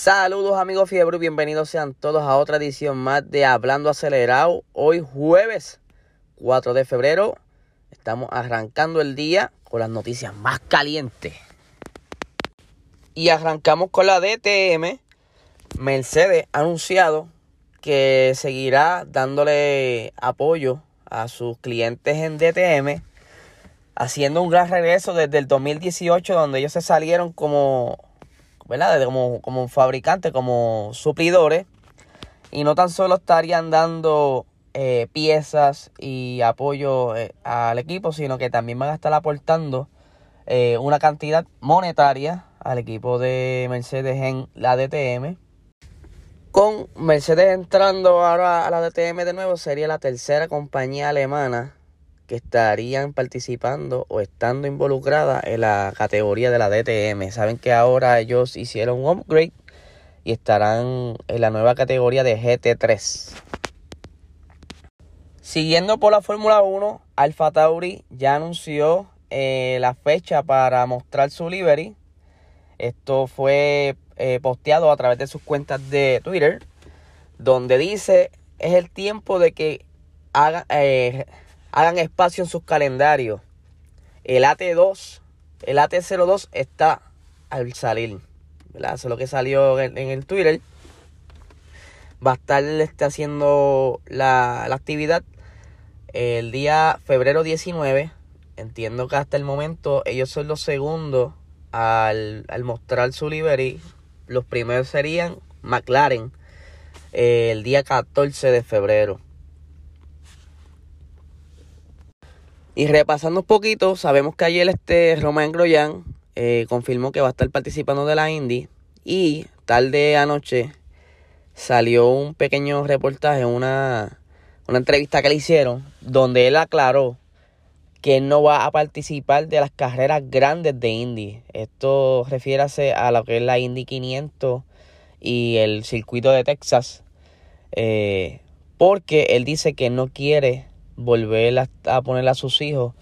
Saludos amigos Fiebre, bienvenidos sean todos a otra edición más de Hablando Acelerado. Hoy jueves 4 de febrero estamos arrancando el día con las noticias más calientes. Y arrancamos con la DTM. Mercedes ha anunciado que seguirá dándole apoyo a sus clientes en DTM, haciendo un gran regreso desde el 2018 donde ellos se salieron como ¿verdad? Como, como fabricantes, como suplidores. Y no tan solo estarían dando eh, piezas y apoyo eh, al equipo, sino que también van a estar aportando eh, una cantidad monetaria al equipo de Mercedes en la DTM. Con Mercedes entrando ahora a la DTM de nuevo, sería la tercera compañía alemana que estarían participando o estando involucradas en la categoría de la DTM. Saben que ahora ellos hicieron un upgrade y estarán en la nueva categoría de GT3. Siguiendo por la Fórmula 1, Alfa Tauri ya anunció eh, la fecha para mostrar su livery. Esto fue eh, posteado a través de sus cuentas de Twitter, donde dice es el tiempo de que haga, eh, hagan espacio en sus calendarios. El AT2, el AT02 está al salir. ¿verdad? Eso es lo que salió en, el Twitter. Va a estar este, haciendo la, actividad el día febrero 19. Entiendo que hasta el momento ellos son los segundos al, mostrar su livery. Los primeros serían McLaren el día 14 de febrero. Y repasando un poquito, sabemos que ayer este Romain Grosjean eh, confirmó que va a estar participando de la Indy. Y tarde anoche salió un pequeño reportaje, una, una entrevista que le hicieron, donde él aclaró que no va a participar de las carreras grandes de Indy. Esto refiere a lo que es la Indy 500 y el circuito de Texas. Eh, porque él dice que no quiere volver a, a poner a sus hijos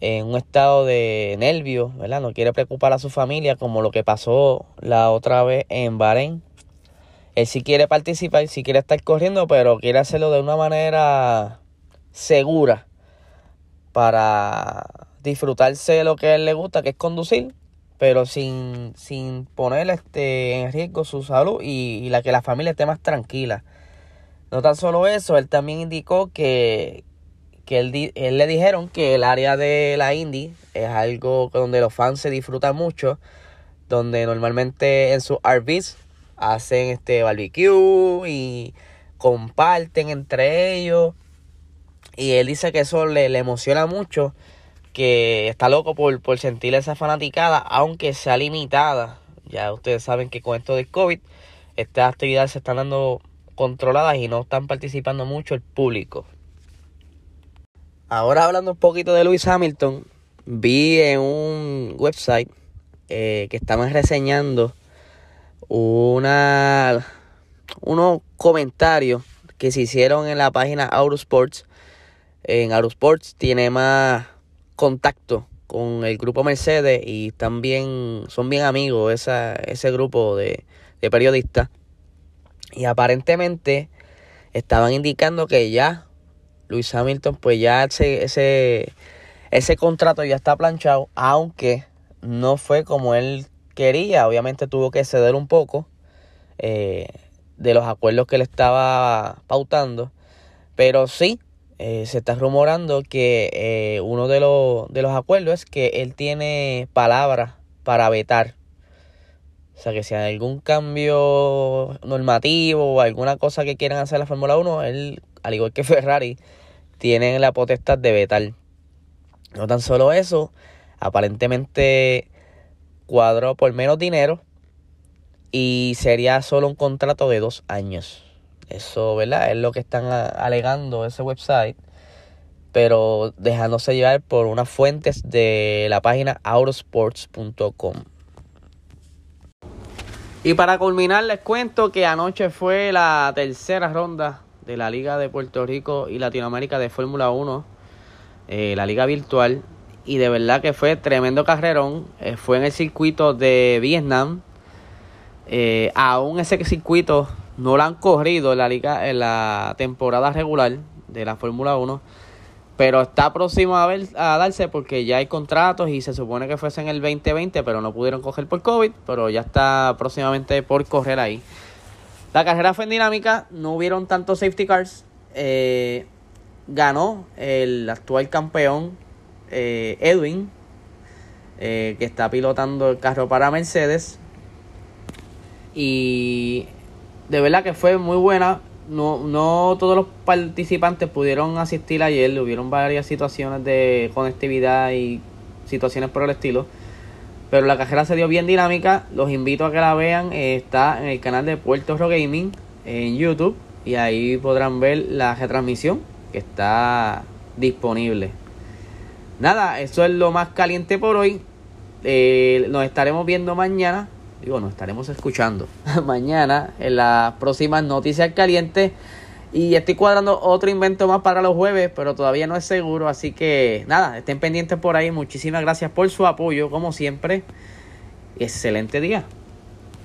en un estado de nervio, ¿verdad? No quiere preocupar a su familia como lo que pasó la otra vez en Bahrein. Él sí quiere participar, sí quiere estar corriendo, pero quiere hacerlo de una manera segura para disfrutarse de lo que a él le gusta, que es conducir, pero sin, sin poner este, en riesgo su salud y la que la familia esté más tranquila. No tan solo eso, él también indicó que, que él, él, le dijeron que el área de la Indy es algo donde los fans se disfrutan mucho, donde normalmente en sus RVs hacen este barbecue y comparten entre ellos. Y él dice que eso le, le emociona mucho, que está loco por, por sentir esa fanaticada, aunque sea limitada. Ya ustedes saben que con esto del COVID, estas actividades se están dando controladas y no están participando mucho el público. Ahora hablando un poquito de Lewis Hamilton, vi en un website eh, que estaban reseñando una, unos comentarios que se hicieron en la página Autosports. En Autosports tiene más contacto con el grupo Mercedes y también son bien amigos ese grupo de periodistas. Y aparentemente estaban indicando que ya Luis Hamilton, pues ya ese, ese, ese contrato ya está planchado, aunque no fue como él quería. Obviamente tuvo que ceder un poco eh, de los acuerdos que le estaba pautando. Pero sí, eh, se está rumorando que eh, uno de los, de los acuerdos es que él tiene palabras para vetar. O sea que si hay algún cambio normativo o alguna cosa que quieran hacer la Fórmula 1, él al igual que Ferrari, tienen la potestad de vetar. No tan solo eso, aparentemente cuadró por menos dinero y sería solo un contrato de dos años. Eso, ¿verdad? Es lo que están alegando ese website, pero dejándose llevar por unas fuentes de la página autosports.com. Y para culminar les cuento que anoche fue la tercera ronda de la Liga de Puerto Rico y Latinoamérica de Fórmula 1, eh, la liga virtual, y de verdad que fue tremendo carrerón. Eh, fue en el circuito de Vietnam, Eh, aún ese circuito no lo han corrido en la liga en la temporada regular de la Fórmula 1 pero está próximo a, ver, a darse porque ya hay contratos y se supone que fuese en el 2020, pero no pudieron coger por COVID, pero ya está próximamente por correr ahí. La carrera fue dinámica, no hubieron tantos safety cars. Eh, ganó el actual campeón eh, Edwin, eh, que está pilotando el carro para Mercedes. Y de verdad que fue muy buena no, no todos los participantes pudieron asistir ayer, hubieron varias situaciones de conectividad y situaciones por el estilo. Pero la cajera se dio bien dinámica, los invito a que la vean, está en el canal de Puerto Rico Gaming en YouTube y ahí podrán ver la retransmisión que está disponible. Nada, eso es lo más caliente por hoy. Eh, nos estaremos viendo mañana digo, nos estaremos escuchando mañana en las próximas noticias calientes. Y estoy cuadrando otro invento más para los jueves, pero todavía no es seguro. Así que nada, estén pendientes por ahí. Muchísimas gracias por su apoyo, como siempre. Excelente día.